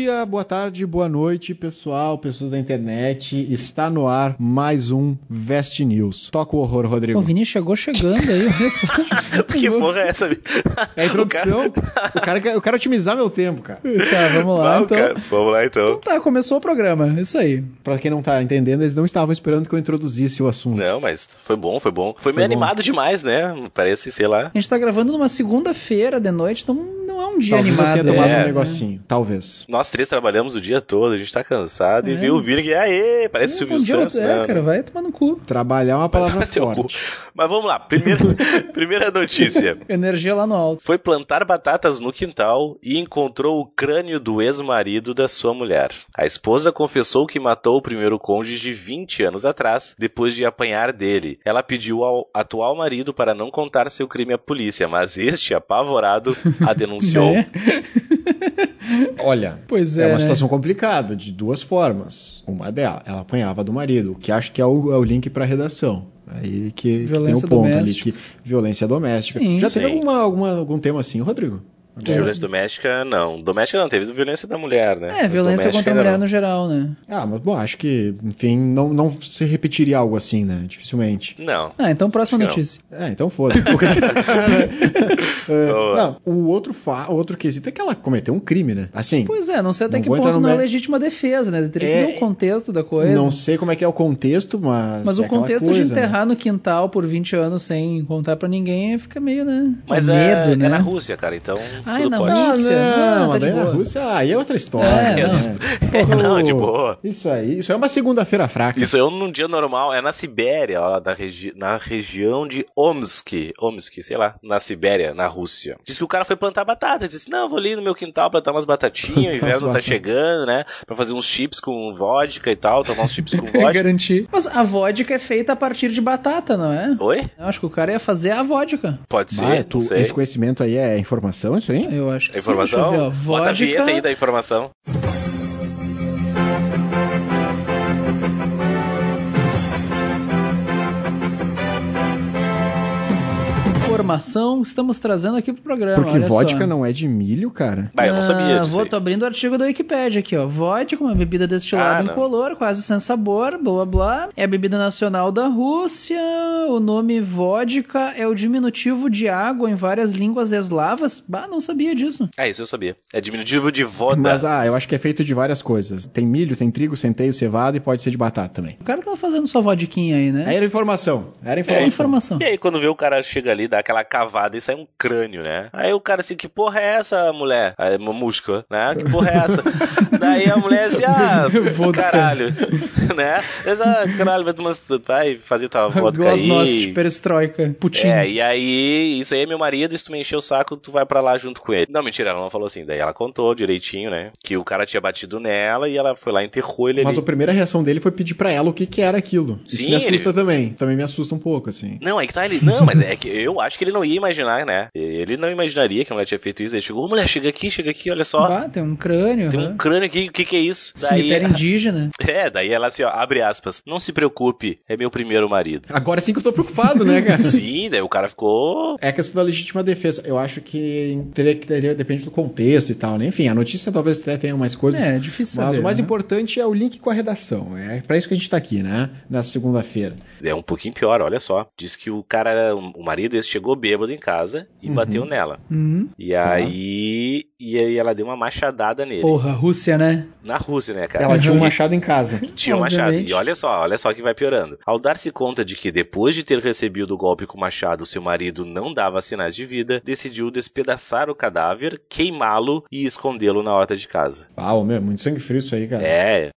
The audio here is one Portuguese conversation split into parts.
Dia, boa tarde, boa noite, pessoal, pessoas da internet. Está no ar mais um Vest News. Toca o horror, Rodrigo. O Vini chegou chegando aí, que porra é essa? É a introdução. O cara, eu quero otimizar meu tempo, cara. Tá, vamos lá Não, então. cara, vamos lá então. Então tá, começou o programa, isso aí. Pra quem não tá entendendo, eles não estavam esperando que eu introduzisse o assunto. Não, mas foi bom, foi bom. Foi, Foi meio bom. animado demais, né? Parece, sei lá. A gente tá gravando numa segunda-feira de noite, então não é um dia Talvez animado. eu tenha tomado É. um negocinho. Talvez. Nós três trabalhamos o dia todo, a gente tá cansado e É. viu o Vini que, aê, parece É, Silvio um Santos, outro- né? É, cara, vai tomar no cu. Trabalhar é uma palavra forte. Mas vamos lá, primeira, primeira notícia. Energia lá no alto. Foi plantar batatas no quintal e encontrou o crânio do ex-marido da sua mulher. A esposa confessou que matou o primeiro cônjuge 20 anos atrás, depois de apanhar dele. Ela pediu ao atual marido para não contar seu crime à polícia, mas este, apavorado, a denunciou. Né? Olha, Pois é, é, uma né? situação complicada, de duas formas. Uma dela, ela apanhava do marido, que acho que é o, é o link pra redação. Aí que, que tem o Violência ponto ali, doméstica. que violência doméstica. Sim, Já sim. teve alguma, alguma, algum tema assim, Rodrigo? De violência doméstica, não. Doméstica não, teve violência da mulher, né? É, Mas violência doméstica contra a mulher não. no geral, né? Ah, mas bom, acho que, enfim, não, não se repetiria algo assim, né? Dificilmente. Não. Ah, então próxima Acho que notícia. É, então foda. É, não, o outro, fa o outro quesito é que ela cometeu um crime, né? Assim, Pois é, não sei até Não que ponto não é legítima defesa, né? Teria que É, ver o contexto da coisa. não sei como é que é o contexto, mas. Mas é o contexto coisa, de né? enterrar no quintal por 20 anos sem contar pra ninguém fica meio, né? Mas Com é, medo, né? é na Rússia, cara, então Ah, é tudo na pode. Ah, Rússia? não, Ah, tá daí na boa. Rússia, aí é outra história. É, né? É, Porra, não, de boa. Isso aí, isso é uma segunda-feira fraca. Isso é um num dia normal, é na Sibéria, ó, na, regi na região de Omsk, Omsk, sei lá, na Sibéria, na Rússia. Diz que o cara foi plantar batata, disse, não, vou ali no meu quintal plantar umas batatinhas, o inverno tá batatas. chegando, né, pra fazer uns chips com vodka e tal, tomar uns chips com vodka. Garantir. Mas a vodka é feita a partir de batata, não é? Oi? Eu acho que o cara ia fazer a vodka. Pode ser, Bah, não tu- esse conhecimento aí é informação, isso aí? Eu acho que A sim. Deixa informação? eu ver, ó. Bota a vinheta aí Vodka. da informação. Informação estamos trazendo aqui pro programa. Porque olha vodka só. não é de milho, cara. Bah, eu não sabia Ah, disso Vou, aí. tô abrindo o artigo da Wikipedia aqui, ó. Vodka, uma bebida destilada Ah, incolor, quase sem sabor, blá blá blá. É a bebida nacional da Rússia. O nome vodka é o diminutivo de água em várias línguas eslavas. Bah, não sabia disso. Ah, isso eu sabia. É diminutivo de voda. Mas, ah, eu acho que é feito de várias coisas. Tem milho, tem trigo, centeio, cevada e pode ser de batata também. O cara tá fazendo sua vodquinha aí, né? Era informação. Era É informação. informação. E aí, quando vê o cara chega ali, dá aquela cavada e sai um crânio, né? Aí o cara assim, que porra é essa, mulher? Aí, mamusca, né? Que porra é essa? Daí a mulher assim, ah, caralho, né? Essa, caralho, vai tomar, vai fazer tua vodka Glasnost, aí. perestroika, Putin. É, e aí, isso aí é meu marido, se tu me encher o saco, tu vai pra lá junto com ele. Não, mentira, ela não falou assim. Daí ela contou direitinho, né? Que o cara tinha batido nela e ela foi lá e enterrou ele Mas ali. a primeira reação dele foi pedir pra ela o que, que era aquilo. Isso Sim, me assusta ele- também. Também me assusta um pouco, assim. Não, aí que tá ele. Não, mas é que eu acho que ele não ia imaginar, né? Ele não imaginaria que a mulher tinha feito isso. Ele chegou, ô mulher, chega aqui, chega aqui, olha só. Bah, tem um crânio. Tem um crânio aqui, o que que é isso? Cemitério indígena. É, daí ela assim, ó, abre aspas. Não se preocupe, é meu primeiro marido. Agora sim que eu tô preocupado, né, cara? Sim, daí o cara ficou. É a questão da legítima defesa. Eu acho que teria que teria, depende do contexto e tal, né? Enfim, a notícia talvez até tenha mais coisas. É, é difícil Mas saber, o mais né? importante é o link com a redação. É pra isso que a gente tá aqui, né? Nessa segunda-feira. É um pouquinho pior, olha só. Diz que o cara, o marido, esse chegou bêbado em casa e Uhum. bateu nela. Uhum. E aí. E aí ela deu uma machadada nele. Porra, Rússia, né? Na Rússia, né, cara? Ela tinha um Uhum. machado em casa. Tinha um machado. E olha só, olha só que vai piorando. Ao dar-se conta de que depois de ter recebido o golpe com o machado, seu marido não dava sinais de vida, decidiu despedaçar o cadáver, queimá-lo e escondê-lo na horta de casa. Pau, meu, muito sangue frio isso aí, cara. É.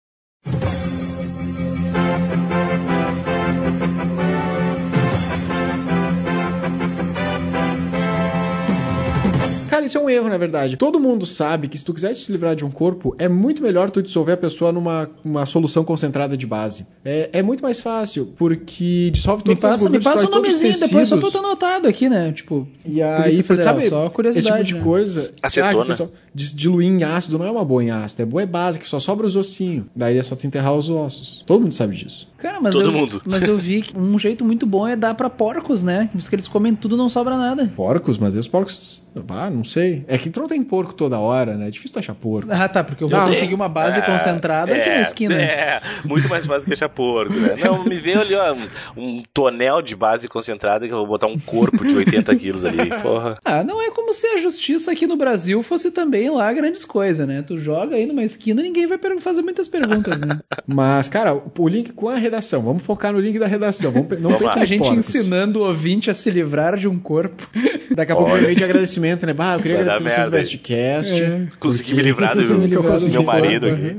Cara, isso é um erro, na verdade. Todo mundo sabe que se tu quiser te livrar de um corpo, é muito melhor tu dissolver a pessoa numa uma solução concentrada de base. É, é muito mais fácil, porque dissolve Me todas as passa, me gorduras, passa o os nomezinho depois, só ter anotado aqui, né? Tipo, E aí, Federal, sabe, só esse curiosidade, tipo de né? coisa. Acetona. Ah, o pessoal diluir em ácido não é uma boa em ácido, é boa é base, que só sobra os ossinhos. Daí é só tu enterrar os ossos. Todo mundo sabe disso. Cara, mas Todo eu, mundo. mas eu vi que um jeito muito bom é dar pra porcos, né? Diz que eles comem tudo não sobra nada. Porcos, mas os porcos. Ah, não sei. É que tu não tem porco toda hora, né? É difícil tu achar porco. Ah, tá, porque eu vou Não, conseguir uma base É, concentrada aqui na esquina. É, muito mais fácil que achar porco, né? Não, me veio ali, ó, um, um tonel de base concentrada que eu vou botar um corpo de 80 quilos ali. Porra. Ah, não é como se a justiça aqui no Brasil fosse também lá grandes coisas, né? Tu joga aí numa esquina ninguém vai fazer muitas perguntas, né? Mas, cara, o link com a redação. Vamos focar no link da redação. Vamos, não Vamos pense lá. A gente porcos. ensinando o ouvinte a se livrar de um corpo. Daqui a pouco vem meio de agradecimento, né? Bah, queria agradecer vocês do. É. Consegui porque- me livrar do, me livrar do meu marido aqui.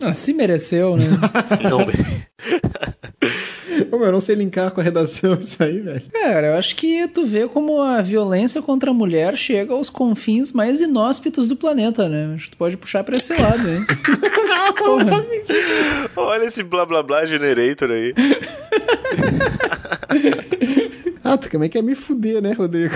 Ah, se mereceu, né? Não, Meu, eu não sei linkar com a redação isso aí, velho. Cara, eu acho que tu vê como a violência contra a mulher chega aos confins mais inóspitos do planeta, né? Acho que tu pode puxar pra esse lado, hein? Olha esse blá blá blá generator aí. Ah, tu também quer me fuder, né, Rodrigo?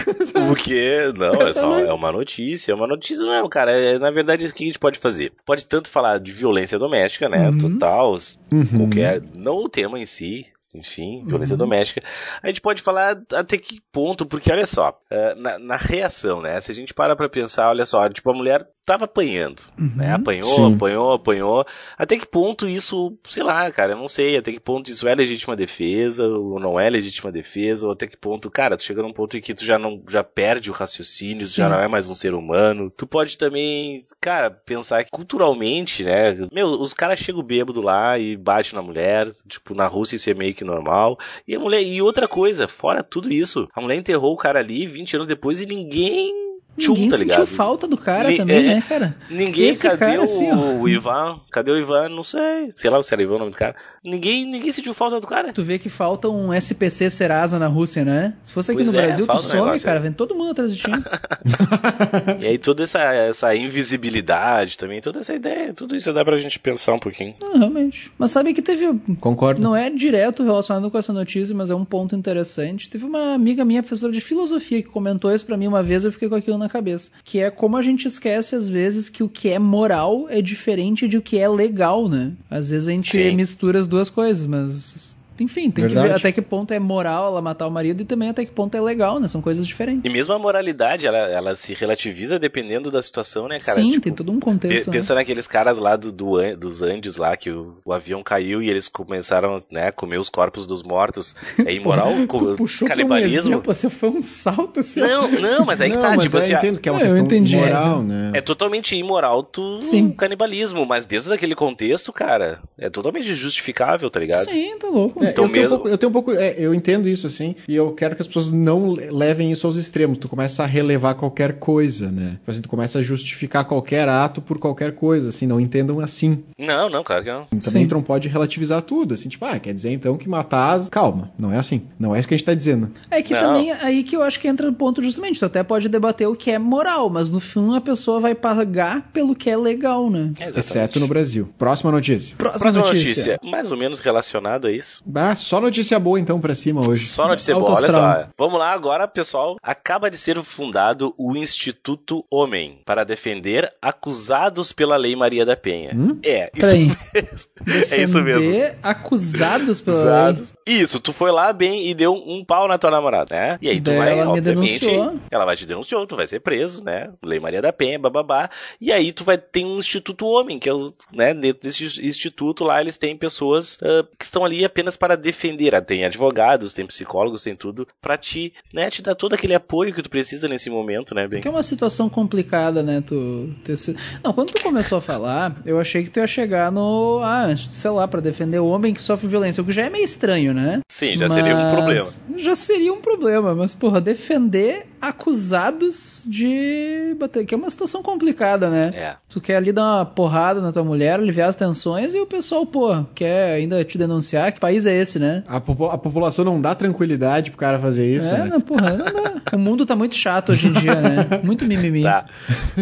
O quê? Não, é só é uma notícia. É uma notícia, não, cara. É, na verdade, o que a gente pode fazer? Pode tanto falar de violência doméstica, né? Uhum. Total, Uhum. qualquer. Não o tema em si. Enfim, violência doméstica. A gente pode falar até que ponto, porque olha só, eh, na, na reação, né? Se a gente para pra pensar, olha só, tipo, a mulher tava apanhando, né? Apanhou, Sim. apanhou, apanhou. Até que ponto isso, sei lá, cara, eu não sei, até que ponto isso é legítima defesa ou não é legítima defesa, ou até que ponto, cara, tu chega num ponto em que tu já não já perde o raciocínio, tu já não é mais um ser humano. Tu pode também, cara, pensar que culturalmente, né? Meu, os caras chegam bêbado lá e batem na mulher, tipo, na Rússia isso é meio que normal. E a mulher, e outra coisa, fora tudo isso, a mulher enterrou o cara ali 20 anos depois e ninguém Tchum, Ninguém tá sentiu ligado? falta do cara Ni- também, é. né, cara? Ninguém, Esse cadê cara, o, assim, o Ivan? Cadê o Ivan? Não sei. Sei lá se era Ivan o nome do cara. Ninguém, ninguém sentiu falta do cara. Tu vê que falta um SPC Serasa na Rússia, né? Se fosse aqui Pois no é, Brasil, tu um some, negócio cara. Vem todo mundo atrás de ti. E aí toda essa, essa invisibilidade também, toda essa ideia, tudo isso dá pra gente pensar um pouquinho. Não, realmente. Mas sabe que teve. Concordo. Não é direto relacionado com essa notícia, mas é um ponto interessante. Teve uma amiga minha, professora de filosofia, que comentou isso pra mim uma vez e eu fiquei com aquilo na cabeça. Que é como a gente esquece, às vezes, que o que é moral é diferente de o que é legal, né? Às vezes a gente Sim. mistura as duas coisas, mas. Enfim, tem que ver Verdade. até que ponto é moral ela matar o marido e também até que ponto é legal, né? São coisas diferentes. E mesmo a moralidade, ela, ela se relativiza dependendo da situação, né, cara? Sim, Tipo, tem todo um Pe- contexto. né? Pensa naqueles caras lá do, do dos Andes lá, que o, o avião caiu e eles começaram né, a comer os corpos dos mortos. É imoral? Tu puxou pra um canibalismo? exemplo, assim, foi um salto assim. Não, não, mas aí que não, tá, mas tipo eu assim, ó, entendo que é uma Não, eu questão entendi. moral, né? é totalmente imoral tu Sim. canibalismo, mas dentro daquele contexto, cara, é totalmente justificável, tá ligado? Sim, tá louco. É, Então eu, tenho um mesmo- pouco, eu tenho um pouco. é, eu entendo isso, assim, e eu quero que as pessoas não le- levem isso aos extremos. Tu começa a relevar qualquer coisa, né? Tipo assim, tu começa a justificar qualquer ato por qualquer coisa, assim, não entendam assim. Não, não, claro que não. Também tu não pode relativizar tudo, assim, tipo, ah, quer dizer então que matar. as- Calma, não é assim. Não é isso que a gente tá dizendo. É que Não. também aí que eu acho que entra no ponto justamente. Tu até pode debater o que é moral, mas no fim a pessoa vai pagar pelo que é legal, né? Exatamente. Exceto no Brasil. Próxima notícia. Próxima, Próxima notícia. mais ou menos relacionada a isso. Ah, só notícia boa então pra cima hoje. Só notícia boa, olha só. Vamos lá agora, pessoal. Acaba de ser fundado o Instituto Homem para defender acusados pela Lei Maria da Penha. Hum? É, isso Peraí. mesmo. É isso mesmo. Defender acusados pela lei. Acusados. Isso, tu foi lá bem e deu um pau na tua namorada, né? E aí tu Daí vai, ela me obviamente, denunciou. ela vai te denunciar, tu vai ser preso, né? Lei Maria da Penha, bababá. E aí tu vai ter um Instituto Homem, que é o, né, dentro desse instituto lá eles têm pessoas ah, que estão ali apenas para defender, Ah, tem advogados, tem psicólogos, tem tudo pra te, né, te dar todo aquele apoio que tu precisa nesse momento, né, bem? Porque é uma situação complicada, né? Tu ter. Não, quando tu começou a falar, eu achei que tu ia chegar no. Ah, sei lá, pra defender o homem que sofre violência, o que já é meio estranho, né? Sim, já seria um Mas- problema. Já seria um problema, mas, porra, defender acusados de bater, que é uma situação complicada, né? É. Tu quer ali dar uma porrada na tua mulher, aliviar as tensões, e o pessoal, pô, quer ainda te denunciar. Que país é esse, né? A, popu- a população não dá tranquilidade pro cara fazer isso, é, né? não, porra, não dá. O mundo tá muito chato hoje em dia, né? Muito mimimi. Tá.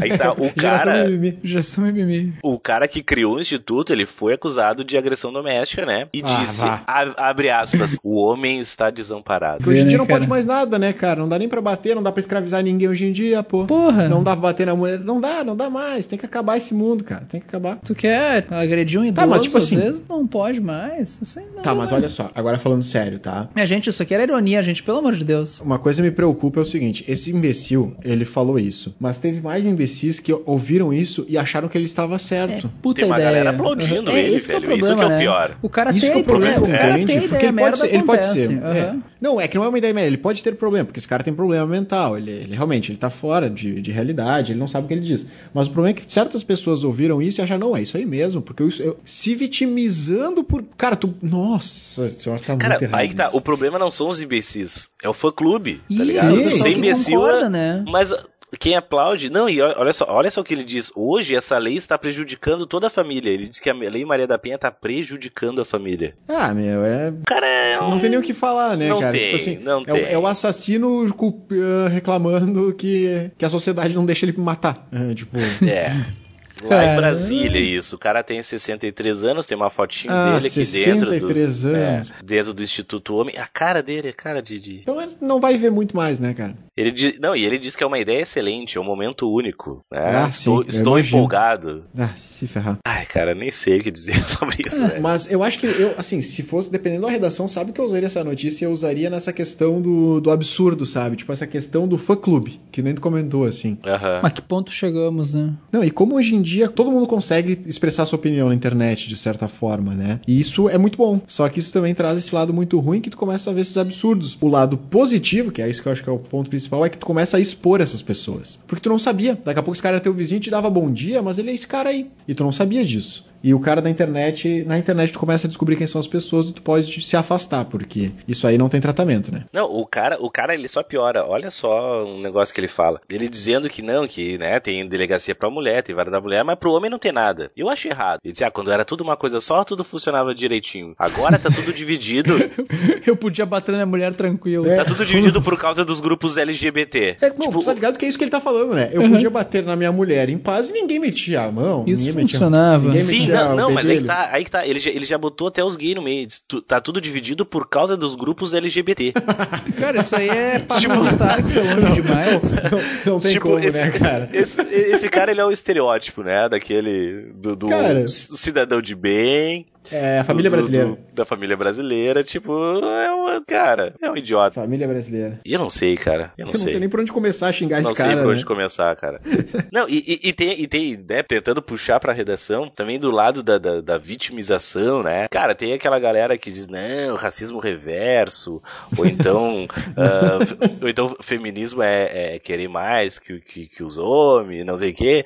Aí tá, o Geração cara, mimimi. Já são mimimi. o cara que criou o instituto, ele foi acusado de agressão doméstica, né? E Ah, disse, a- abre aspas, o homem está desamparado. Porque hoje em dia né, não pode cara? mais nada, né, cara? Não dá nem pra bater, não dá pra escravizar ninguém hoje em dia, pô. Porra. Não dá pra bater na mulher. Não dá, não dá mais. Tem que acabar esse mundo, cara. Tem que acabar. Tu quer agredir um idoso, Tá, mas tipo às assim- vezes não pode mais. Assim, não, Tá, mas não. olha só. Agora falando sério, tá? Minha gente, isso aqui era ironia, gente, pelo amor de Deus. Uma coisa que me preocupa é o seguinte: esse imbecil, ele falou isso. Mas teve mais imbecis que ouviram isso e acharam que ele estava certo. Puta Tem uma ideia. galera aplaudindo Uhum. ele, esse que é o velho. Isso problema, que é o né? pior. O cara Isso tem que é o problema, cara entende? Porque ele pode merda ser, ele pode acontece. ser. é. Uhum. Não, é que não é uma ideia merda, ele pode ter problema, porque esse cara tem problema mental, ele, ele realmente ele tá fora de, de realidade, ele não sabe o que ele diz. Mas o problema é que certas pessoas ouviram isso e acharam, não, é isso aí mesmo, porque eu, eu- se vitimizando por. Cara, tu. Nossa senhora, tá Cara, muito errado. aí que tá. O problema não são os imbecis, é o fã-clube, tá Isso, ligado? o Ser imbecil, concorda, né? mas quem aplaude... Não, e olha só, olha só o que ele diz. Hoje, essa lei está prejudicando toda a família. Ele diz que a Lei Maria da Penha está prejudicando a família. Ah, meu, é. Cara é um... Não tem nem o que falar, né, Não cara? tem, tipo assim, não é, tem. é o assassino ah, reclamando que, que a sociedade não deixa ele matar. É, tipo. É. Lá em. Brasília, isso. O cara tem 63 anos, tem uma fotinho Ah, dele aqui dentro do, 63 anos. é, dentro do Instituto Homem. A cara dele é cara de, de- Então ele não vai ver muito mais, né, cara? Ele diz, não, e ele diz que é uma ideia excelente, é um momento único. né? Ah, estou sim, estou empolgado. Ah, se ferrar. Ai, cara, nem sei o que dizer sobre isso, velho. Mas eu acho que eu, assim, se fosse dependendo da redação, sabe que eu usaria essa notícia? Eu usaria nessa questão do, do absurdo, sabe? Tipo, essa questão do fã-clube, que nem tu comentou, assim. Aham. Mas que ponto chegamos, né? Não, e como hoje em dia todo mundo consegue expressar sua opinião na internet, de certa forma, né? E isso é muito bom. Só que isso também traz esse lado muito ruim que tu começa a ver esses absurdos. O lado positivo, que é isso que eu acho que é o ponto principal, é que tu começa a expor essas pessoas. Porque tu não sabia. Daqui a pouco esse cara era teu vizinho te dava bom dia, mas ele é esse cara aí. E tu não sabia disso. E o cara da internet, na internet tu começa a descobrir quem são as pessoas e tu pode te- se afastar, porque isso aí não tem tratamento, né? Não, o cara, o cara ele só piora. Olha só um negócio que ele fala. Ele dizendo que não, que né, tem delegacia pra mulher, tem vara da mulher, mas pro homem não tem nada. Eu acho errado. Ele dizia, ah, quando era tudo uma coisa só, tudo funcionava direitinho. Agora tá tudo dividido. Eu podia bater na minha mulher tranquilo. É. Tá tudo dividido por causa dos grupos LGBT. É, não, Tipo, tu tá ligado que é isso que ele tá falando, né? Eu podia bater na minha mulher em paz e ninguém metia a mão. Isso ninguém metia- funcionava. ninguém Sim, metia não, não mas aí que tá, aí que tá. Ele já, ele já botou até os gays no meio. Tu- Tá tudo dividido por causa dos grupos LGBT. Cara, isso aí é parlamentar que foi longe demais. Não, não tem Tipo, como, esse, né, cara? Esse, esse cara, ele é o estereótipo, né? Daquele. Do, do Cara. cidadão de bem. É, a família do- brasileira. do- da família brasileira. Tipo, é um. Cara, é um idiota. Família brasileira. E eu não sei, cara. Eu não, Eu não sei. nem por onde começar a xingar Não esse sei cara, por né? onde começar, cara. Não, e, e- e tem, e tem né, tentando puxar pra redação, também do lado da, da, da vitimização, né? Cara, tem aquela galera que diz, não, racismo reverso, ou então, fe- ou então feminismo é, é querer mais que, que, que os homens, não sei o quê.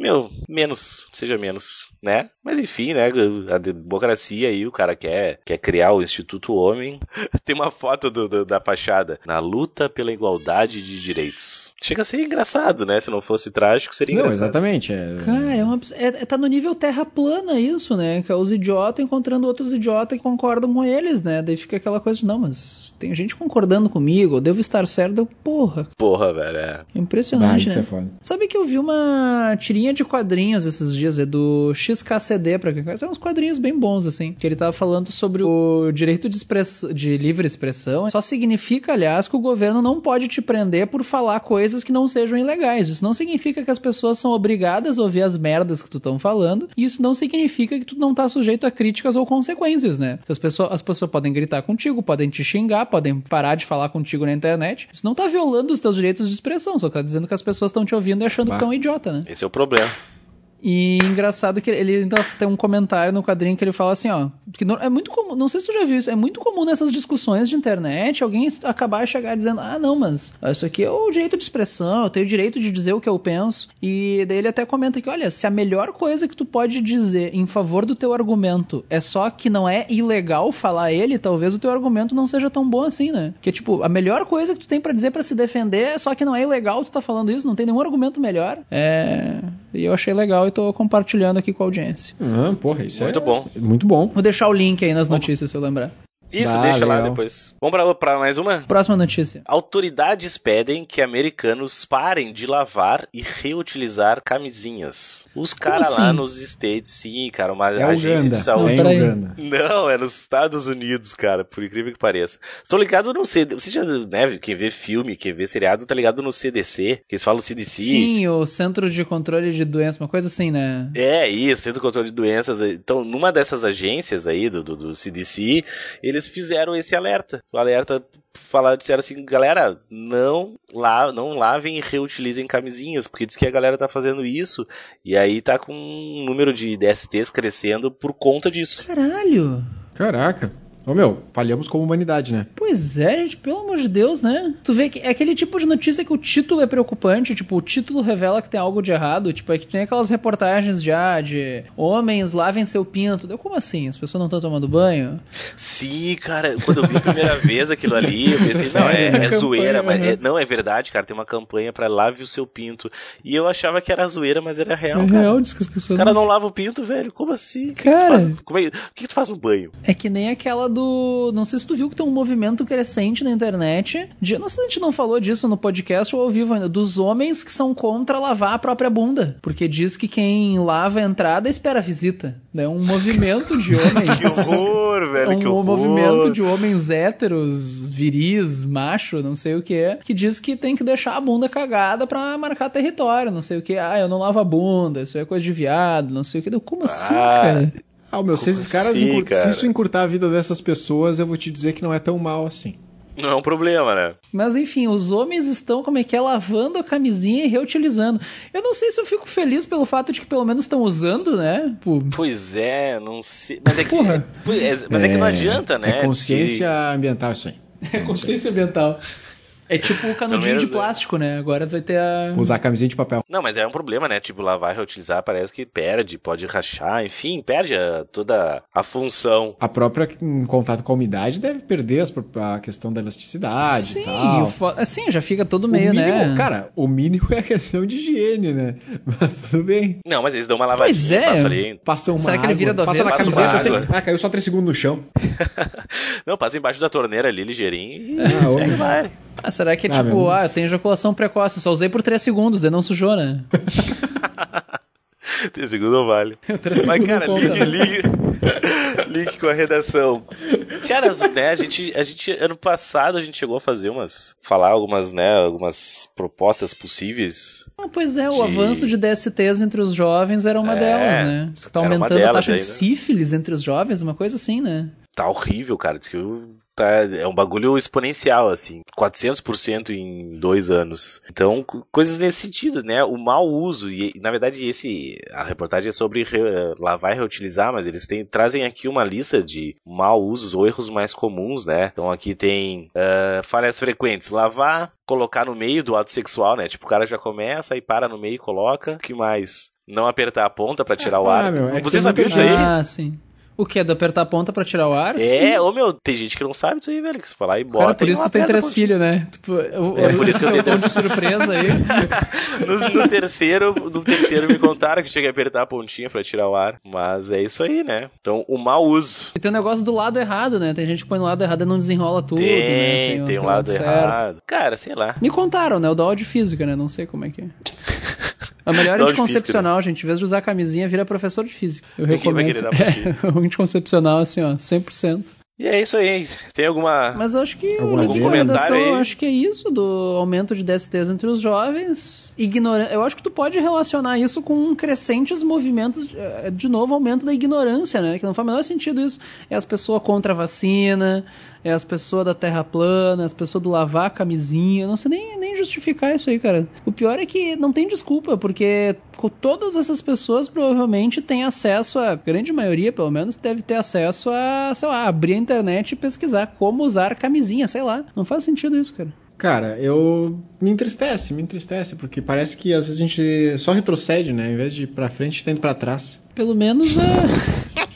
Meu, menos, seja menos, né? Mas enfim, né? A democracia aí, o cara quer, quer criar o Instituto Homem. Tem uma foto do, do- da fachada. Na luta pela igualdade de direitos. Chega a ser engraçado, né? Se não fosse trágico, seria Não, engraçado. exatamente. É... Cara, é uma, é, é- tá no nível terra plana isso, né? Que é os idiotas encontrando outros idiotas que concordam com eles, né? Daí fica aquela coisa de, não, mas tem gente concordando comigo, eu devo estar certo. Eu, porra, Porra, velho. É. Ah, impressionante, isso né? é foda. Sabe que eu vi uma tirinha de quadrinhos esses dias, é do XKCD, pra quem conhece, é uns quadrinhos bem bons, assim, que ele tava falando sobre o direito de, express... de livre expressão. Só significa, aliás, que o governo não pode te prender por falar coisas que não sejam ilegais. Isso não significa que as pessoas são obrigadas a ouvir as merdas que tu estão falando, e isso não significa que tu não tá sujeito a críticas ou consequências, né? Se As pessoas, as pessoas podem gritar contigo, podem te xingar, podem parar de falar contigo na internet. Isso não tá violando os teus direitos de expressão, só tá dizendo que as pessoas estão te ouvindo e achando Bah. que tu é um idiota, né? Esse é o problema. there E engraçado que ele ainda tem um comentário no quadrinho que ele fala assim, ó, que é muito comum, não sei se tu já viu isso, é muito comum nessas discussões de internet alguém acabar chegar dizendo, ah, não, mas isso aqui é o direito de expressão, eu tenho o direito de dizer o que eu penso. E daí ele até comenta que, olha, se a melhor coisa que tu pode dizer em favor do teu argumento é só que não é ilegal falar ele, talvez o teu argumento não seja tão bom assim, né? Que tipo, a melhor coisa que tu tem para dizer para se defender é só que não é ilegal tu tá falando isso, não tem nenhum argumento melhor. É, e eu achei legal e tô compartilhando aqui com a audiência. Ah, porra, isso Muito é bom. Muito bom. Vou deixar o link aí nas notícias se eu lembrar. Isso, Bah, deixa lá legal. depois. Vamos pra, pra mais uma? Próxima notícia. Autoridades pedem que americanos parem de lavar e reutilizar camisinhas. Os caras assim? lá nos States, sim, cara, uma É agência Uganda. de saúde. É Não. Uganda. Não, é nos Estados Unidos, cara, por incrível que pareça. Estou ligado no CDC. Você já, né, quem vê filme, quem vê seriado, tá ligado no CDC, que eles falam CDC. Sim, o Centro de Controle de Doenças, uma coisa assim, né? É, isso, Centro de Controle de Doenças. Então, numa dessas agências aí do, do, do CDC, eles fizeram esse alerta. O alerta falaram, disseram assim, galera, não, la, não lavem e reutilizem camisinhas, porque diz que a galera tá fazendo isso, e aí tá com um número de DSTs crescendo por conta disso. Caralho! Caraca. Ô meu, falhamos como humanidade, né? Pois é, gente, pelo amor de Deus, né? Tu vê que é aquele tipo de notícia que o título é preocupante, tipo, o título revela que tem algo de errado, tipo, é que tem aquelas reportagens já de homens lavem seu pinto. Deu como assim? As pessoas não estão tomando banho? Sim, cara, quando eu vi a primeira vez aquilo ali, eu pensei, não, é, é Campanha, zoeira, mas né? é- não é verdade, cara, tem uma campanha pra lave o seu pinto. E eu achava que era zoeira, mas era real, é cara. real, diz que as Os pessoas caras não... não lavam o pinto, velho. Como assim? O que Cara. que tu faz, como é- o que, que tu faz no banho? É que nem aquela do. Não sei se tu viu que tem um movimento crescente na internet. De... Não sei se a gente não falou disso no podcast ou ao vivo ainda. Dos homens que são contra lavar a própria bunda. Porque diz que quem lava a entrada espera a visita. É um movimento de homens. Que horror, É velho, que um horror. movimento de homens héteros, viris, macho, não sei o que é, que diz que tem que deixar a bunda cagada pra marcar território, não sei o que. Ah, eu não lavo a bunda, isso é coisa de viado, não sei o que. Como assim, Ah, cara? Ah, meu, se esses caras assim, encur- cara? se isso encurtar a vida dessas pessoas, eu vou te dizer que não é tão mal assim. Não é um problema, né? Mas enfim, os homens estão, como é que é, lavando a camisinha e reutilizando. Eu não sei se eu fico feliz pelo fato de que pelo menos estão usando, né? Pô, Pois é, não sei. Mas é que, Porra. é, mas é que não adianta, né? É consciência ambiental isso aí. é consciência ambiental. É tipo o canudinho de né? plástico, né? Agora vai ter a. Usar camisinha de papel. Não, mas é um problema, né? Tipo, lavar e reutilizar parece que perde, pode rachar, enfim, perde a- toda a função. A própria em contato com a umidade deve perder as a questão da elasticidade Sim, e tal. fo- assim, já fica todo O meio, mínimo, né? cara, o mínimo é a questão de higiene, né? Mas tudo bem. Não, mas eles dão uma lavadinha, Pois é. passam ali. Passa uma Será que ele água, vira do passa na camiseta, Passa assim, água. ah, caiu só 3 segundos no chão. Não, passa embaixo da torneira ali, ligeirinho, e Ah, segue vai. Ah, será que é Ah, tipo, ah, eu tenho ejaculação precoce, só usei por 3 segundos, daí não sujou, né? Tem segundo não vale. Três Mas, segundos cara, né? link, link com a redação. Cara, né, a gente, a gente, ano passado a gente chegou a fazer umas, falar algumas, né, algumas propostas possíveis. Ah, pois é, o de- avanço de DSTs entre os jovens era uma É, delas, né? Diz que tá aumentando a delas taxa aí, de né? sífilis entre os jovens, uma coisa assim, né? Tá horrível, cara. Diz que o- tá, é um bagulho exponencial, assim. 400% em dois anos. Então, co- coisas nesse sentido, né? O mau uso. E, na verdade, esse a reportagem é sobre re- lavar e reutilizar, mas eles têm, trazem aqui uma lista de mau usos ou erros mais comuns, né? Então, aqui tem ah, falhas frequentes. Lavar, colocar no meio do ato sexual, né? Tipo, o cara já começa e para no meio e coloca. O que mais? Não apertar a ponta pra tirar o Ah, ar. meu, é Você sabia disso aí? Ah, sim. O que? É de apertar a ponta pra tirar o ar? Sim. É, ô meu, tem gente que não sabe disso aí, velho. Que se falar e bota. Cara, por isso não tu tem três filhos, né? Tipo, o, É, por isso que eu tenho três de surpresa aí. No, no terceiro, no terceiro me contaram que tinha que apertar a pontinha pra tirar o ar. Mas é isso aí, né? Então, o mau uso. E tem um negócio do lado errado, né? Tem gente que põe no lado errado e não desenrola tudo, tem, né? tem, o um lado certo. errado. Cara, sei lá. Me contaram, né? O da aula de física, né? Não sei como é que é. A melhor aula de anticoncepcional, gente, em vez de usar camisinha, vira professor de física. Eu Ninguém vai recomendo. querer dar pra ti. É, o anticoncepcional, assim, ó, 100%. E é isso aí. Tem alguma. Mas eu acho que Algum o adendo? recomendação, aí? eu acho que é isso do aumento de DSTs entre os jovens. Ignora... Eu acho que tu pode relacionar isso com crescentes movimentos, eh, de novo, aumento da ignorância, né? Que não faz o menor sentido isso. É as pessoas contra a vacina, é as pessoas da terra plana, as pessoas do lavar a camisinha. Não sei nem, nem justificar isso aí, cara. O pior é que não tem desculpa, porque com todas essas pessoas provavelmente têm acesso, a grande maioria pelo menos, deve ter acesso a, sei lá, abrir a internet e pesquisar como usar camisinha, sei lá. Não faz sentido isso, cara. Cara, eu me entristece, me entristece, porque parece que às vezes a gente só retrocede, né? Em vez de ir pra frente, tá indo pra trás. Pelo menos é.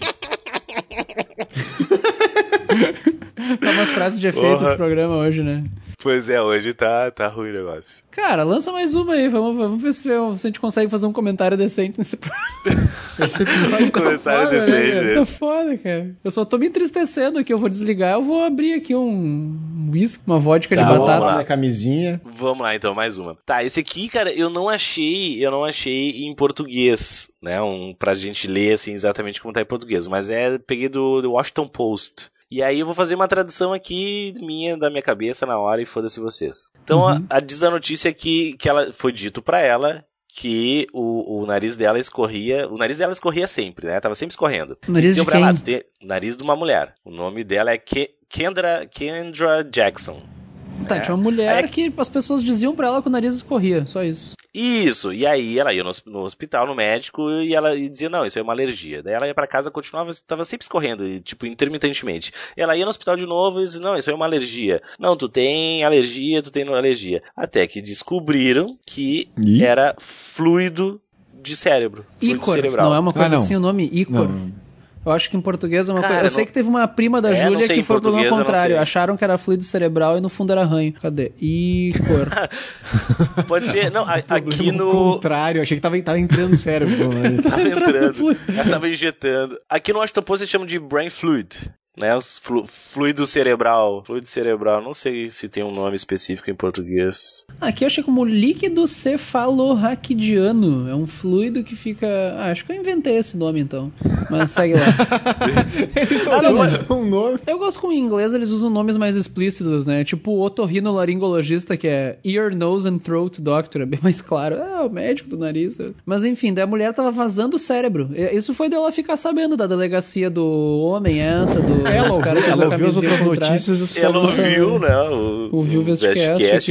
umas frases de efeito Porra. esse programa hoje, né? Pois é, hoje tá, tá ruim o negócio. Cara, lança mais uma aí. Vamos, vamos ver se, se a gente consegue fazer um comentário decente nesse programa. Esse episódio tá Comentário foda, né, decente, né? Tá foda, cara. Eu só tô me entristecendo aqui. Eu vou desligar. Eu vou abrir aqui um whisky, uma vodka Tá, de vamos batata. lá, a camisinha. Vamos lá então, mais uma. Tá, esse aqui, cara, eu não achei, eu não achei em português, né? Um pra gente ler assim exatamente como tá em português, mas é peguei do, do Washington Post. E aí eu vou fazer uma tradução aqui minha da minha cabeça na hora e foda-se vocês. Então Uhum. a, a diz a notícia que que ela foi dito pra ela que o, o nariz dela escorria, o nariz dela escorria sempre, né? Tava sempre escorrendo. Nariz de quem? "Tu tem nariz de uma mulher. O nome dela é Ke- Kendra, Kendra Jackson. Tá, É. tinha uma mulher Aí- que as pessoas diziam pra ela que o nariz escorria. Só isso. Isso, e aí ela ia no, hosp- no hospital, no médico, e ela dizia, não, isso é uma alergia. Daí ela ia pra casa, continuava, tava sempre escorrendo, e, tipo, intermitentemente. Ela ia no hospital de novo e dizia, não, isso é uma alergia. Não, tu tem alergia, tu tem alergia. Até que descobriram que Ih. era fluido de cérebro. Ícor. cerebral. Não é uma coisa Ah, assim o nome? Ícor. Não, Eu acho que em português é uma Cara, coisa. Eu sei não- que teve uma prima da É, Júlia que foi não contrário. Acharam que era fluido cerebral e no fundo era ranho. Cadê? Ícor. Pode ser, não, a- aqui no... contrário, achei que tava, tava entrando no cérebro. Tava entrando, ela tava injetando. Aqui no Post eles chamam de brain fluid, né? Os flu- fluido cerebral. Fluido cerebral, não sei se tem um nome específico em português. Aqui eu achei como líquido cefalorraquidiano. É um fluido que fica. Ah, acho que eu inventei esse nome então. Mas segue lá. Eles Ah, não, só um nome. Eu gosto como em inglês eles usam nomes mais explícitos, né? Tipo o otorrinolaringologista, que é Ear, Nose and Throat Doctor, é bem mais claro. É, o médico do nariz. Mas enfim, daí a mulher tava vazando o cérebro. Isso foi dela ficar sabendo da delegacia do homem, essa, do. Ela ouviu, caras que ela ouviu as outras notícias do Ela cérebro. ouviu, né? O, Ouviu o Vestcast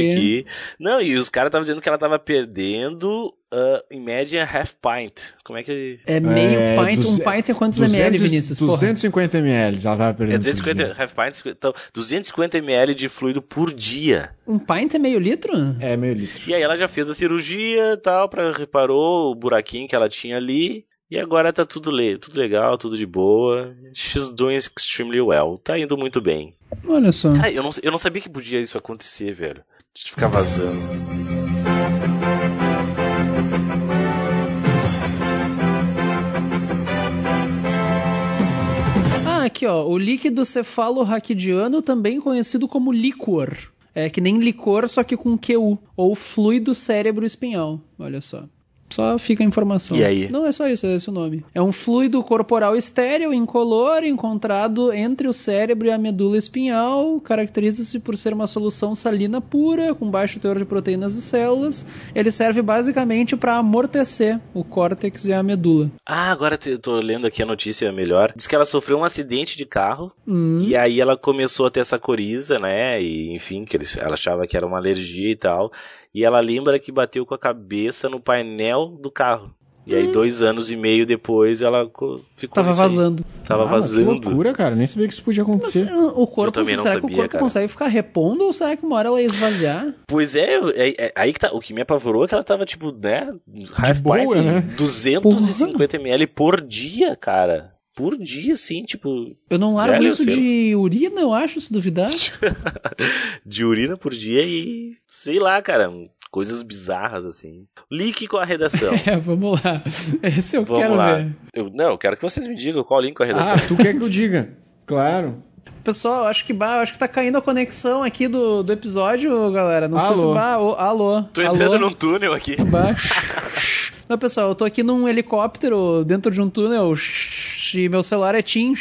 aqui. aqui. Não, e os caras estavam dizendo que ela tava perdendo, ah, em média, half pint. Como é que. É meio É, pint. duze- Um pint é quantos ml, 200 Vinícius? Porra. 250 ml ela tava perdendo. É por 250, dia. half pint, então, 250 ml de fluido por dia. Um pint é meio litro? É, meio litro. E aí ela já fez a cirurgia e tal, pra, reparou o buraquinho que ela tinha ali. E agora tá tudo, le tudo legal, tudo de boa. She's doing extremely well. Tá indo muito bem. Olha só. Cara, eu não, eu não sabia que podia isso acontecer, velho. De ficar vazando. Ah, aqui ó, o líquido cefalorraquidiano, também conhecido como líquor. É que nem licor, só que com QU. Ou fluido cérebro espinhal. Olha só. Só fica a informação. E aí? Não é só isso, é esse o nome. É um fluido corporal estéreo, incolor, encontrado entre o cérebro e a medula espinhal. Caracteriza-se por ser uma solução salina pura, com baixo teor de proteínas e células. Ele serve basicamente para amortecer o córtex e a medula. Ah, agora te- tô lendo aqui a notícia melhor. Diz que ela sofreu um acidente de carro. Hum. E aí ela começou a ter essa coriza, né? E enfim, que ela achava que era uma alergia e tal. E ela lembra que bateu com a cabeça no painel do carro. E aí, dois anos e meio depois, ela co- ficou. Tava vazando. Tava Ah, mas vazando. Que loucura, cara. Nem sabia que isso podia Mas, acontecer. uh, o corpo, também não será que o sabia, corpo cara. consegue ficar repondo ou será que uma hora ela ia esvaziar? Pois é, é, é aí que tá. O que me apavorou é que ela tava, tipo, né? half boa, pint, né? 250 ml por dia, cara. Por dia, sim, tipo, Eu não largo Velho, isso sei de urina, eu acho, se duvidar. de urina por dia e. Sei lá, cara. Coisas bizarras, assim. Link com a redação. é, vamos lá. Esse eu Vamos quero lá. ver. Eu, não, eu quero que vocês me digam qual link com a redação. Ah, tu quer que eu diga? Claro. Pessoal, acho que, bah, acho que tá caindo a conexão aqui do, do episódio, galera. Não sei se. Alô. Bah, ô, alô. Tô entrando alô. num túnel aqui. Bah. Não, pessoal, eu tô aqui num helicóptero dentro de um túnel e meu celular é Tim.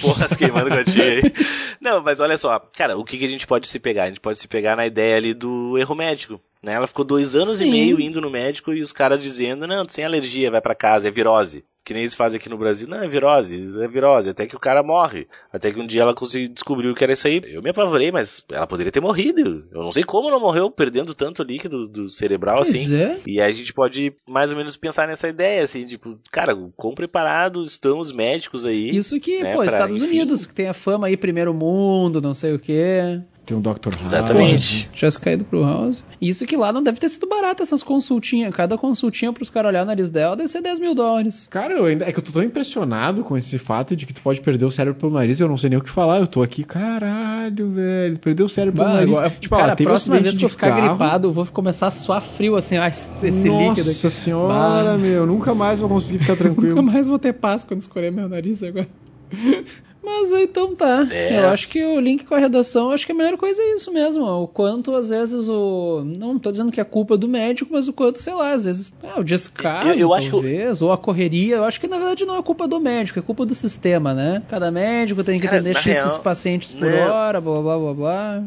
Porra, se queimando gatinho aí. Não, mas olha só, cara, o que, que a gente pode se pegar? A gente pode se pegar na ideia ali do erro médico. Né? Ela ficou dois anos Sim. e meio indo no médico e os caras dizendo, não, tu tem alergia, vai pra casa, é virose. Que nem eles fazem aqui no Brasil, não, é virose, é virose, até que o cara morre. Até que um dia ela conseguiu descobrir que era isso aí. Eu me apavorei, mas ela poderia ter morrido. Eu não sei como não morreu, perdendo tanto líquido do cerebral Pois assim. é. E aí a gente pode mais ou menos pensar nessa ideia, assim, tipo, cara, quão preparado estão os médicos aí. Isso que, né, pô, pra, Estados enfim. Unidos, que tem a fama aí, primeiro mundo, não sei o quê. Tem um Dr. House. Exatamente. Tivesse caído pro House. Isso que lá não deve ter sido barato, essas consultinhas. Cada consultinha pros caras olhar o nariz dela deve ser 10 mil dólares. Cara, eu ainda, é que eu tô tão impressionado com esse fato de que tu pode perder o cérebro pelo nariz, eu não sei nem o que falar. Eu tô aqui, caralho, velho. Perdeu o cérebro pelo Bah, nariz. agora, tipo, cara, ela a próxima vez que eu ficar carro. gripado, eu vou começar a suar frio assim, ah, esse esse líquido Nossa aqui. senhora, Bah. meu. Nunca mais vou conseguir ficar tranquilo. Nunca mais vou ter paz quando escorrer meu nariz agora. Mas então tá. É. Eu acho que o link com a redação, acho que a melhor coisa é isso mesmo. O quanto às vezes o. Não tô dizendo que é culpa do médico, mas o quanto, sei lá, às vezes. Ah, o descaso, Eu- eu acho que talvez, ou a correria. Eu acho que na verdade não é culpa do médico, é culpa do sistema, né? Cada médico tem que Cara, atender X real, pacientes por né? hora, blá blá blá blá.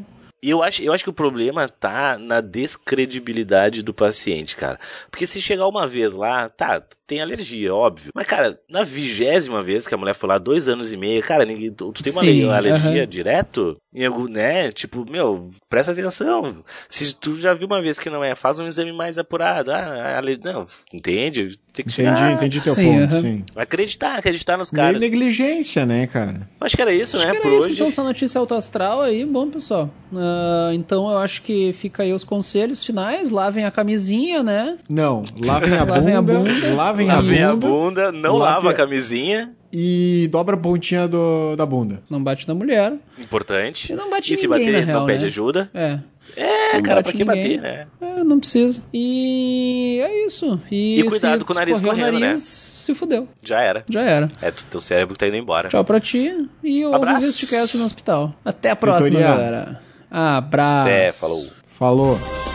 E eu acho, eu acho que o problema tá na descredibilidade do paciente, cara. Porque se chegar uma vez lá, tá, tem alergia, óbvio. Mas, cara, na vigésima vez que a mulher foi lá, dois anos e meio, cara, ninguém, tu, tu tem uma Sim, ale- alergia aham. direto? Em algum, né? Tipo, meu, presta atenção. Se tu já viu uma vez que não é, faz um exame mais apurado. Ah, ale- não, entende? Tem que Entendi, chegar, entendi teu Sim, ponto, aham. sim. acreditar, acreditar nos Meio caras. negligência, né, cara? Acho que era isso, Acho né? que Por era isso, hoje. então, essa notícia alto astral aí, bom, pessoal. Ah, então eu acho que fica aí os conselhos finais, lavem a camisinha, né? Não, lavem a Lavem a bunda, bunda. lavem a a bunda bunda, não Lave lava a- camisinha. e dobra a pontinha do, da bunda. Não bate na mulher. Importante. E não bate e se ninguém, bater, na real, não pede né? ajuda. É. É, Não cara, pra que ninguém. bater, né? É, não precisa. E é isso. E, E cuidado se com o nariz correndo, o né? nariz, se fudeu. Já era. Já era. É tu- teu cérebro que tá indo embora. Tchau pra ti e ouve o Abraço. Restcast no hospital. Até a próxima, Feitoria. galera. Abraço. Até, falou. Falou.